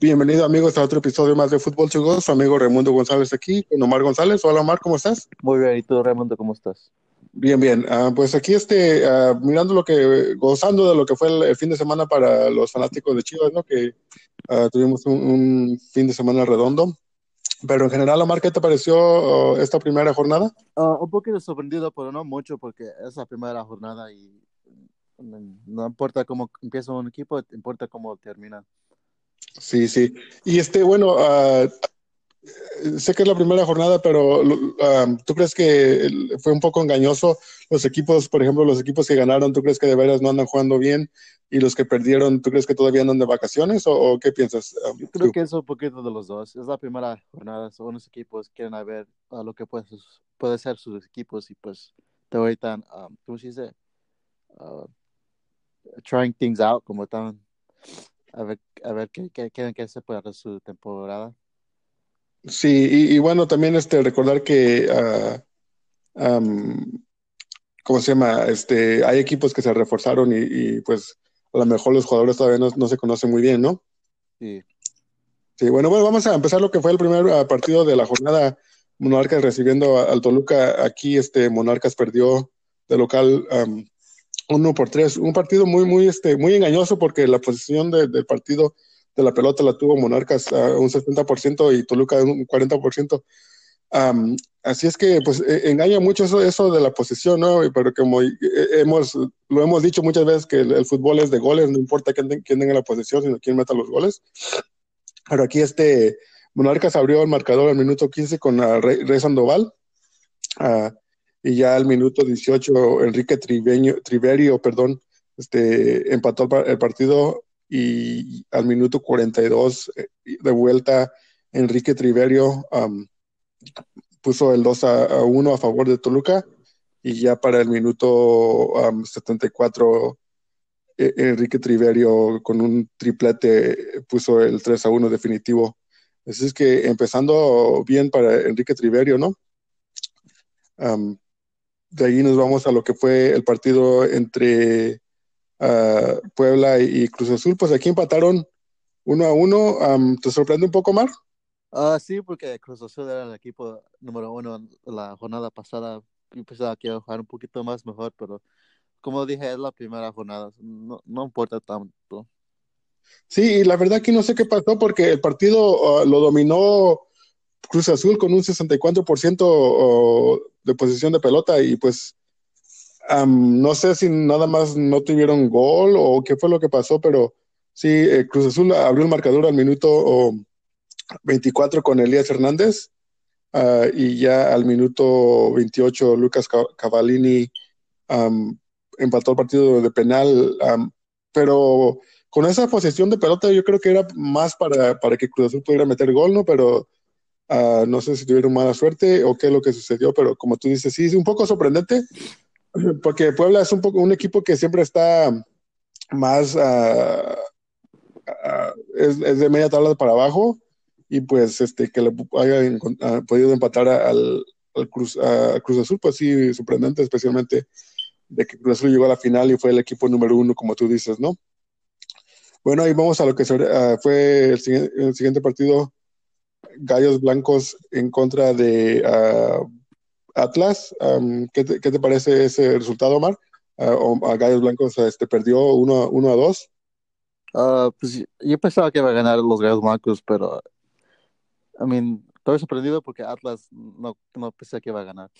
Bienvenido amigos a otro episodio más de Fútbol Chugos, su amigo Raimundo González aquí, con Omar González. Hola Omar, ¿cómo estás? Muy bien, ¿y tú Raimundo, cómo estás? Bien, bien. Ah, pues aquí este, ah, mirando lo que, gozando de lo que fue el, fin de semana para los fanáticos de Chivas, ¿no? Que ah, tuvimos un, fin de semana redondo. Pero en general, Omar, ¿qué te pareció esta primera jornada? un poquito sorprendido, pero no mucho, porque es la primera jornada y no importa cómo empieza un equipo, importa cómo termina. Sí, sí. Y este, bueno, uh, sé que es la primera jornada, pero uh, ¿tú crees que fue un poco engañoso? Los equipos, por ejemplo, los equipos que ganaron, ¿tú crees que de veras no andan jugando bien? Y los que perdieron, ¿tú crees que todavía andan de vacaciones o, qué piensas? Um, Yo creo que es un poquito de los dos. Es la primera jornada, son los equipos quieren ver a lo que puede, puede ser sus equipos y pues te ahorita, um, ¿cómo se dice? Uh, trying things out, como están a ver, a ver qué, qué, qué, qué se puede hacer su temporada. Sí, y, bueno, también este recordar que uh, ¿cómo se llama? Este, hay equipos que se reforzaron y, pues a lo mejor los jugadores todavía no, no, se conocen muy bien, ¿no? Sí. Sí, bueno, bueno, vamos a empezar lo que fue el primer ah, partido de la jornada. Monarcas recibiendo al Toluca. Aquí este Monarcas perdió de local uno por tres. Un partido muy, muy, este, muy engañoso porque la posición del partido de la pelota la tuvo Monarcas a un 70% y Toluca un 40%. así es que pues e, engaña mucho eso, de la posición, ¿no? Pero como e, hemos, lo hemos dicho muchas veces que el, fútbol es de goles, no importa quién, quién, tenga la posición, sino quién meta los goles. Pero aquí este Monarcas abrió el marcador al minuto 15 con Rey, Sandoval. Uh, y ya al minuto 18 Enrique Triveño, Triverio perdón, este, empató el partido y al minuto 42 eh, de vuelta Enrique Triverio puso el 2 a, 1 a favor de Toluca y ya para el minuto 74 e, Enrique Triverio con un triplete puso el 3 a 1 definitivo. Así es que empezando bien para Enrique Triverio, ¿no? De ahí nos vamos a lo que fue el partido entre ah, Puebla y, Cruz Azul. Pues aquí empataron uno a uno. ¿Te sorprende un poco, Mar? Ah, sí, porque Cruz Azul era el equipo número uno la jornada pasada. Yo pensaba que iba a jugar un poquito más mejor, pero como dije, es la primera jornada. No, no importa tanto. Sí, la verdad que no sé qué pasó porque el partido ah, lo dominó Cruz Azul con un 64% de posición de pelota y pues no sé si nada más no tuvieron gol o qué fue lo que pasó, pero sí, eh, Cruz Azul abrió el marcador al minuto 24 con Elías Hernández ah, y ya al minuto 28 Lucas Cavallini empató el partido de penal, pero con esa posición de pelota yo creo que era más para, para que Cruz Azul pudiera meter gol, ¿no? Pero Ah, no sé si tuvieron mala suerte o qué es lo que sucedió, pero como tú dices, sí, es un poco sorprendente, porque Puebla es un, poco, un equipo que siempre está más, uh, es, de media tabla para abajo, y pues este que le haya podido empatar al, Cruz, a Cruz Azul, pues sí, sorprendente, especialmente de que Cruz Azul llegó a la final y fue el equipo número uno, como tú dices, ¿no? Bueno, ahí vamos a lo que fue el siguiente partido Gallos Blancos en contra de ah, Atlas. ¿qué, te, parece ese resultado, Omar? Uh, Gallos Blancos este, perdió 1 uno, a 2. Ah, pues yo pensaba que iba a ganar los Gallos Blancos, pero I mean, estoy sorprendido porque Atlas no, no pensé que iba a ganar.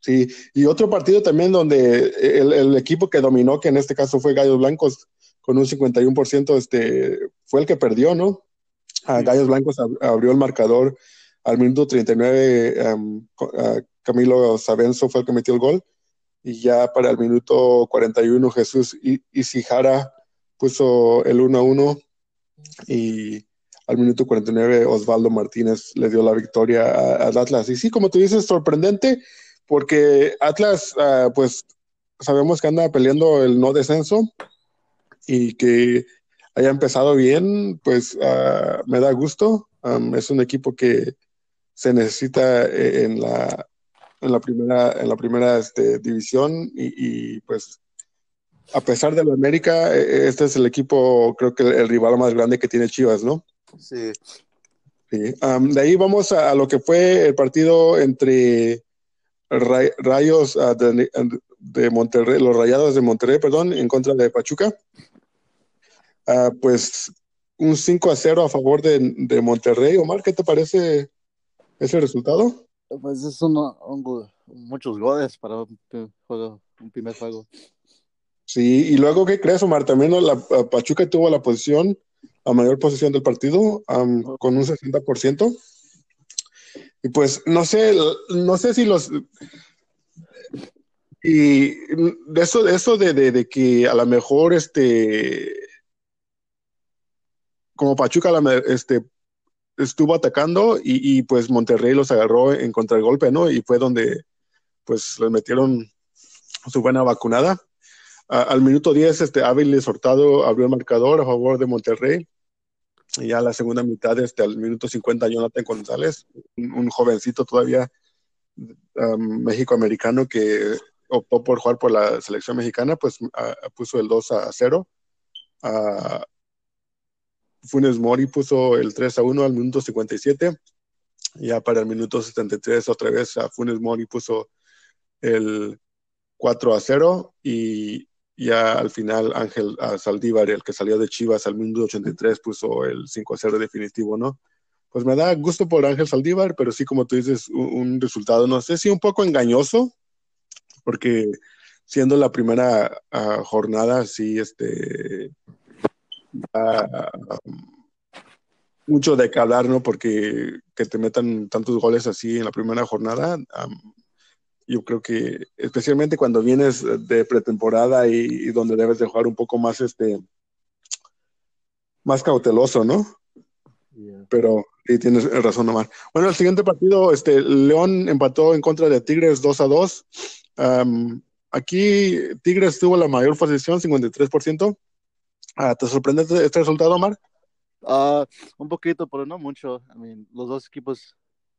Sí, y otro partido también donde el, el, equipo que dominó, que en este caso fue Gallos Blancos, con un 51%, este, fue el que perdió, ¿no? A Gallos Blancos abrió el marcador al minuto 39. Camilo Sabenzo fue el que metió el gol. Y ya para el minuto 41, Jesús Isijara puso el 1 a 1. Y al minuto 49, Osvaldo Martínez le dio la victoria al Atlas. Y sí, como tú dices, sorprendente, porque Atlas, ah, pues sabemos que anda peleando el no descenso y que haya empezado bien, pues uh, me da gusto. Um, es un equipo que se necesita eh, en la, en la primera, en la primera este, división y, y, pues a pesar de la América, e, este es el equipo, creo que el, rival más grande que tiene Chivas, ¿no? Sí. sí. de ahí vamos a, lo que fue el partido entre Rayos ah, de, Monterrey, los Rayados de Monterrey, perdón, en contra de Pachuca. Ah, pues un 5 a 0 a favor de, de, Monterrey. Omar, ¿qué te parece ese resultado? Pues es uno, muchos goles para un, un primer juego. Sí, y luego, ¿qué crees, Omar? También la Pachuca tuvo la posición, la mayor posición del partido, con un 60%. Y pues, no sé, no sé si los... Y de eso, eso de, de, que a lo mejor, este, como Pachuca este, estuvo atacando y, pues Monterrey los agarró en contra el golpe, ¿no? Y fue donde pues les metieron su buena vacunada al minuto 10, este, Áviles Hurtado abrió el marcador a favor de Monterrey. Y ya la segunda mitad, este, al minuto 50, Jonathan González, un, jovencito todavía um, México-americano que optó por jugar por la selección mexicana, pues puso el 2 a 0. Funes Mori puso el 3 a 1 al minuto 57. Ya para el minuto 73, otra vez, a Funes Mori puso el 4 a 0 y ya al final Ángel Saldívar, el que salió de Chivas al minuto 83, puso el 5 a 0 definitivo, ¿no? Pues me da gusto por Ángel Saldívar, pero sí, como tú dices, un, resultado, no sé si un poco engañoso, porque siendo la primera ah, jornada, sí, este, mucho de calar, ¿no? Porque que te metan tantos goles así en la primera jornada, yo creo que especialmente cuando vienes de pretemporada y, donde debes de jugar un poco más este más cauteloso, ¿no? Pero sí tienes razón, Omar. Bueno, el siguiente partido, este León empató en contra de Tigres 2 a 2. aquí Tigres tuvo la mayor posición, 53%. Ah, ¿Te sorprende este, este resultado, Omar? Uh, un poquito, pero no mucho. los dos equipos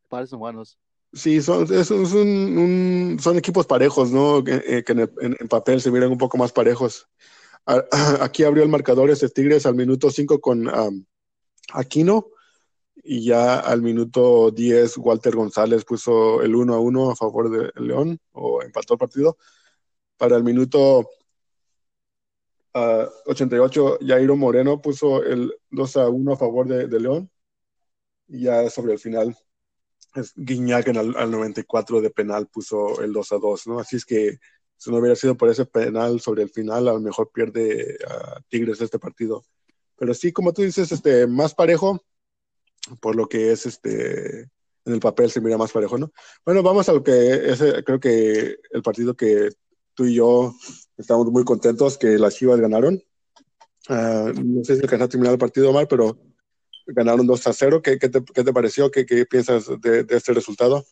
parecen buenos. Sí, son, son equipos parejos, ¿no? Que, eh, en, papel se miran un poco más parejos. Aquí abrió el marcador este Tigres al minuto 5 con Aquino y ya al minuto 10 Walter González puso el 1 a 1 a favor de León o empató el partido. Para el minuto 88 Jairo Moreno puso el 2 a 1 a favor de, León y ya sobre el final Guiñac en al, 94 de penal puso el 2 a 2, ¿no? Así es que si no hubiera sido por ese penal sobre el final, a lo mejor pierde a Tigres este partido. Pero sí, como tú dices, este, más parejo, por lo que es este, en el papel se mira más parejo, ¿no? Bueno, vamos a lo que es, creo que el partido que tú y yo estamos muy contentos que las Chivas ganaron. Ah, no sé si alcanzaste a terminar el partido, Omar, pero ganaron 2 a 0. ¿Qué, qué, te, qué te, pareció? ¿Qué, qué piensas de, de, este resultado?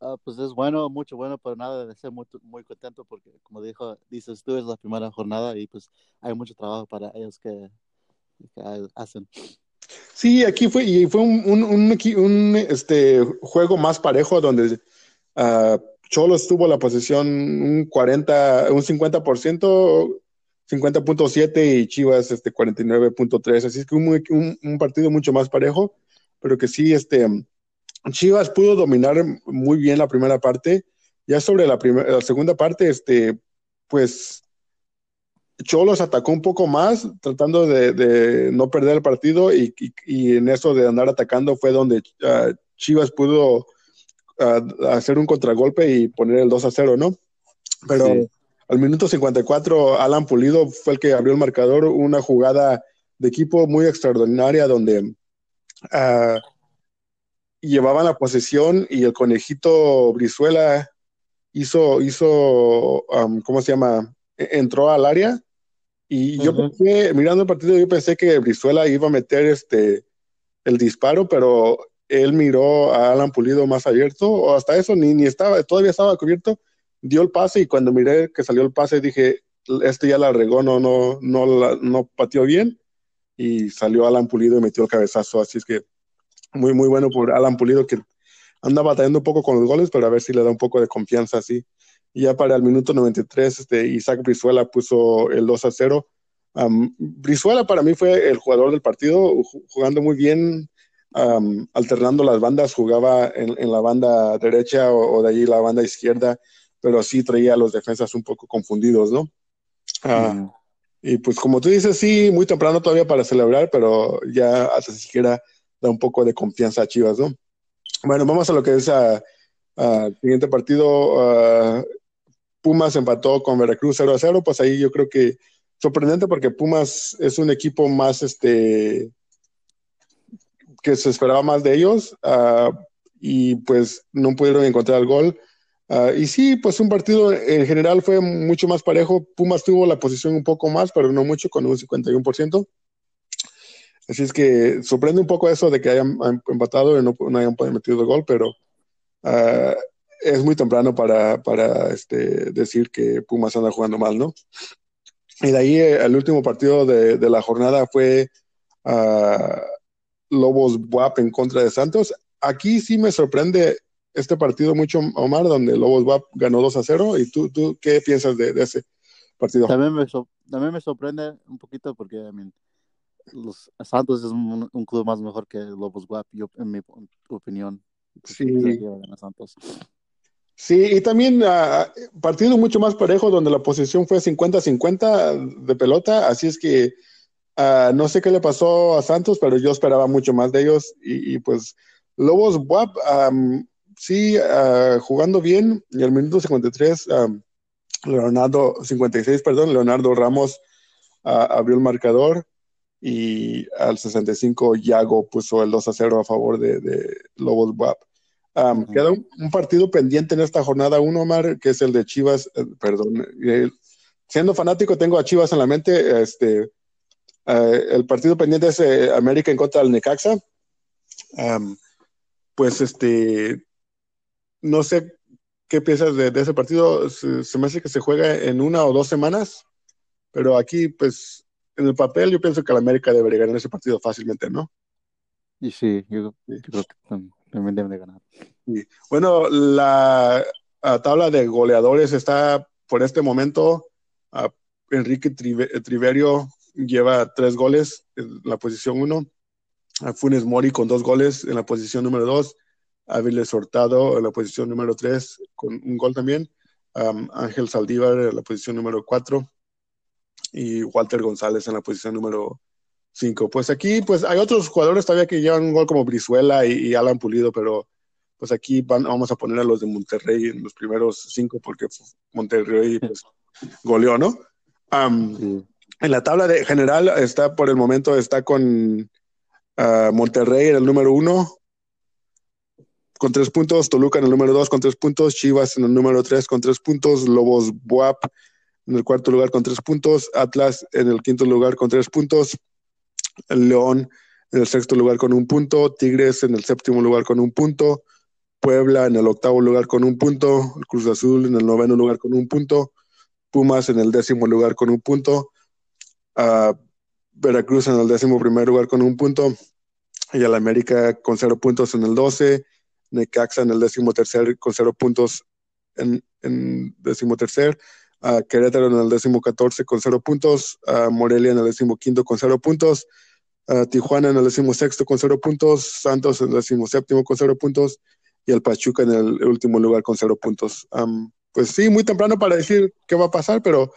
Uh, pues es bueno, mucho bueno, pero nada de ser muy, muy contento porque, como dijo, dices tú, es la primera jornada y pues hay mucho trabajo para ellos que, que hacen. Sí, aquí fue, y fue un, un, un, un este, juego más parejo donde uh, Cholos tuvo la posición un 40, un 50%, 50.7 y Chivas este 49.3, así es que un, partido mucho más parejo, pero que sí, este, Chivas pudo dominar muy bien la primera parte, ya sobre la, primera, la segunda parte, este, pues Cholos atacó un poco más, tratando de, no perder el partido y, y, en eso de andar atacando fue donde uh, Chivas pudo uh, hacer un contragolpe y poner el 2 a 0, ¿no? Pero... Sí al minuto 54, Alan Pulido fue el que abrió el marcador, una jugada de equipo muy extraordinaria donde uh, llevaban la posesión y el conejito Brizuela hizo, hizo ¿cómo se llama? E-, entró al área y yo pensé, mirando el partido, yo pensé que Brizuela iba a meter este, el disparo, pero él miró a Alan Pulido más abierto, o hasta eso ni, ni estaba, todavía estaba cubierto, dio el pase y cuando miré que salió el pase dije, este ya la regó, no, no, no, la, no pateó bien y salió Alan Pulido y metió el cabezazo, así es que muy, muy bueno por Alan Pulido que anda batallando un poco con los goles, pero a ver si le da un poco de confianza así. Ya para el minuto 93, este, Isaac Brizuela puso el 2 a 0 Brizuela para mí fue el jugador del partido, jugando muy bien, alternando las bandas, jugaba en, la banda derecha o, de allí la banda izquierda, pero sí traía a los defensas un poco confundidos, ¿no? Ah, y pues como tú dices, sí, muy temprano todavía para celebrar, pero ya hasta siquiera da un poco de confianza a Chivas, ¿no? Bueno, vamos a lo que es el siguiente partido. Pumas empató con Veracruz 0 a 0, pues ahí yo creo que sorprendente porque Pumas es un equipo más, este, que se esperaba más de ellos uh, y pues no pudieron encontrar el gol. Uh, y sí, pues un partido en general fue mucho más parejo. Pumas tuvo la posición un poco más, pero no mucho, con un 51%. Así es que sorprende un poco eso de que hayan empatado y no, no hayan metido el gol, pero uh, es muy temprano para, para este, decir que Pumas anda jugando mal, ¿no? Y de ahí eh, el último partido de, de la jornada fue uh, Lobos WAP en contra de Santos. Aquí sí me sorprende este partido mucho, Omar, donde Lobos WAP ganó 2 a 0. ¿Y tú, tú qué piensas de, de ese partido? También me, también me sorprende un poquito porque I mean, los Santos es un, un, club más mejor que Lobos WAP, yo, en mi opinión. Sí. Santos. Sí, y también uh, partido mucho más parejo donde la posición fue 50-50 de pelota, así es que uh, no sé qué le pasó a Santos, pero yo esperaba mucho más de ellos. Y, y pues Lobos WAP um, sí uh, jugando bien. Y al minuto 53 um, Leonardo 56, perdón, Leonardo Ramos abrió el marcador. Y al 65 Yago puso el 2 a 0 a favor de, de Lobos WAP. Um, queda un, un, partido pendiente en esta jornada uno, Omar, que es el de Chivas, eh, perdón, eh, siendo fanático tengo a Chivas en la mente, este, el partido pendiente es eh, América en contra del Necaxa, um, pues este, no sé qué piensas de, de ese partido, se, se, me hace que se juega en una o dos semanas, pero aquí pues en el papel yo pienso que el América debería ganar ese partido fácilmente, ¿no? Y sí, yo, yo creo que también deben de ganar. Sí. Bueno, la, la, tabla de goleadores está por este momento. Uh, Enrique Triverio lleva tres goles en la posición uno. A Funes Mori con dos goles en la posición número dos. Áviles Hurtado en la posición número tres con un gol también. Um, Ángel Saldívar en la posición número cuatro. Y Walter González en la posición número cinco. Pues aquí, pues hay otros jugadores todavía que llevan un gol como Brizuela y, y Alan Pulido, pero pues aquí van, vamos a poner a los de Monterrey en los primeros cinco porque Monterrey pues, goleó, ¿no? Um, sí. En la tabla de general está por el momento está con uh, Monterrey en el número uno con tres puntos, Toluca en el número dos con tres puntos, Chivas en el número tres con tres puntos, Lobos Buap en el cuarto lugar con tres puntos, Atlas en el quinto lugar con tres puntos, León en el sexto lugar con un punto, Tigres en el séptimo lugar con un punto, Puebla en el octavo lugar con un punto, Cruz Azul en el noveno lugar con un punto, Pumas en el décimo lugar con un punto, Veracruz en el décimo primer lugar con un punto, y el América con cero puntos en el doce, Necaxa en el décimo tercer con cero puntos en, en décimo tercer, Querétaro en el décimo catorce con cero puntos, Morelia en el décimo quinto con cero puntos, Tijuana en el décimo sexto con cero puntos, Santos en el décimo séptimo con cero puntos y el Pachuca en el último lugar con cero puntos. Um, pues sí, muy temprano para decir qué va a pasar, pero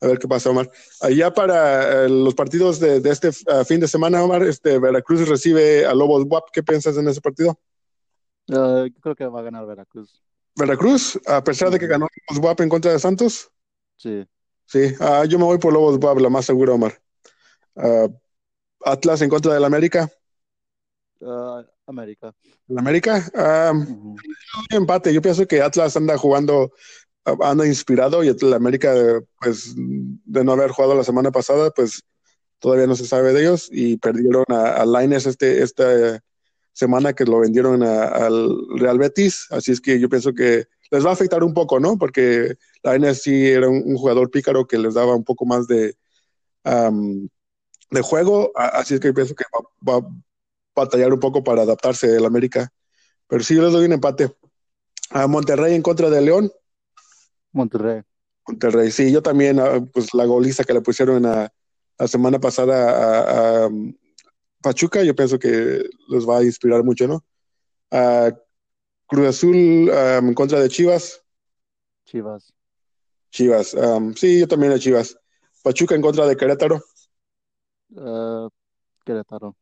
a ver qué pasa, Omar. Allá para uh, los partidos de, de este uh, fin de semana, Omar, este, Veracruz recibe a Lobos WAP. ¿Qué piensas en ese partido? Uh, creo que va a ganar Veracruz. ¿Veracruz? A pesar de que ganó Lobos WAP en contra de Santos. Sí. Sí, uh, yo me voy por Lobos WAP, la más segura, Omar. Atlas en contra del América. América. ¿En América? Um, uh -huh. empate. Yo pienso que Atlas anda jugando, anda inspirado y el América, pues, de no haber jugado la semana pasada, pues todavía no se sabe de ellos y perdieron a, a Laines este, esta semana que lo vendieron al Real Betis. Así es que yo pienso que les va a afectar un poco, ¿no? Porque Laines sí era un, jugador pícaro que les daba un poco más de, um, de juego. Así es que yo pienso que va, va batallar un poco para adaptarse el América. Pero sí, yo les doy un empate. A Monterrey en contra de León. Monterrey. Monterrey, sí, yo también, ah, pues la goliza que le pusieron a, la semana pasada a, Pachuca, yo pienso que los va a inspirar mucho, ¿no? Cruz Azul en contra de Chivas. Chivas. Chivas, sí, yo también a Chivas. Pachuca en contra de Querétaro. Uh, Querétaro.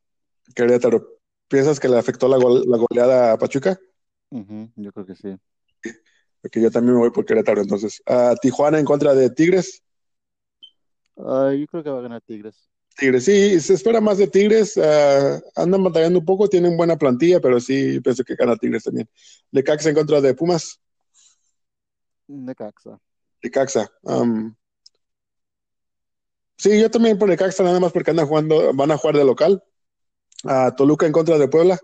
Querétaro. ¿Piensas que le afectó la, goleada a Pachuca? yo creo que sí. Porque yo también me voy por Querétaro, entonces. Tijuana en contra de Tigres. yo creo que va a ganar Tigres. Tigres, sí, se espera más de Tigres. andan batallando un poco, tienen buena plantilla, pero sí pienso que gana Tigres también. Lecaxa en contra de Pumas. Necaxa. Um, sí, yo también por Necaxa, nada más porque andan jugando, van a jugar de local. Toluca en contra de Puebla.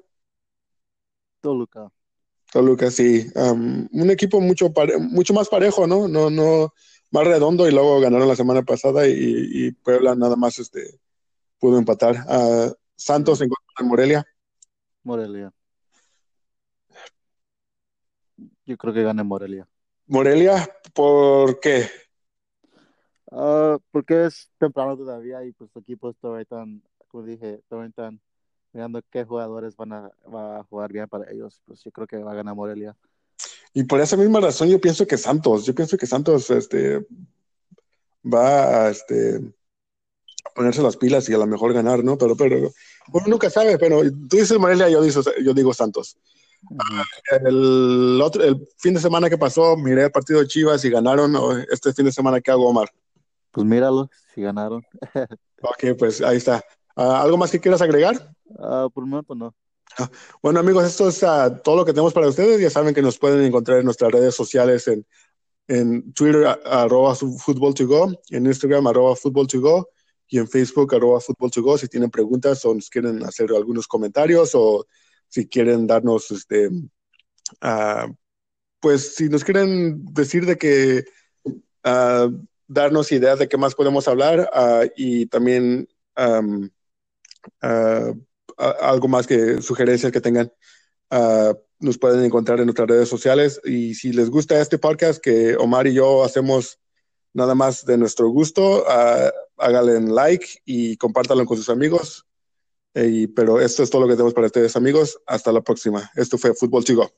Toluca. Toluca, sí. Um, un equipo mucho, mucho más parejo, ¿no? No, no, más redondo y luego ganaron la semana pasada y, Puebla nada más este, pudo empatar. Santos en contra de Morelia. Morelia. Yo creo que gane Morelia. Morelia, ¿por qué? Ah, porque es temprano todavía y pues equipos todavía están, como dije, todavía están mirando qué jugadores van a, a jugar bien para ellos. Pues yo creo que va a ganar Morelia. Y por esa misma razón yo pienso que Santos, yo pienso que Santos este, va a, este, ponerse las pilas y a lo mejor ganar, ¿no? Pero, pero uno nunca sabe, pero tú dices Morelia, yo digo, yo digo Santos. El, otro, el fin de semana que pasó, miré el partido de Chivas y ganaron. Este fin de semana, ¿qué hago, Omar? Pues míralo, si ganaron. ok, pues ahí está. Ah, ¿Algo más que quieras agregar? Uh, por el momento no. Bueno, amigos, esto es ah, todo lo que tenemos para ustedes. Ya saben que nos pueden encontrar en nuestras redes sociales en, en Twitter, arroba fútbol to go, en Instagram, arroba fútbol to go, y en Facebook, arroba fútbol to go. Si tienen preguntas o nos quieren hacer algunos comentarios o si quieren darnos, este, uh, pues si nos quieren decir de que, uh, darnos ideas de qué más podemos hablar uh, y también um, algo más que sugerencias que tengan, nos pueden encontrar en nuestras redes sociales. Y si les gusta este podcast que Omar y yo hacemos nada más de nuestro gusto, háganle like y compártanlo con sus amigos pero esto es todo lo que tenemos para ustedes, amigos. Hasta la próxima. Esto fue Fútbol Chico.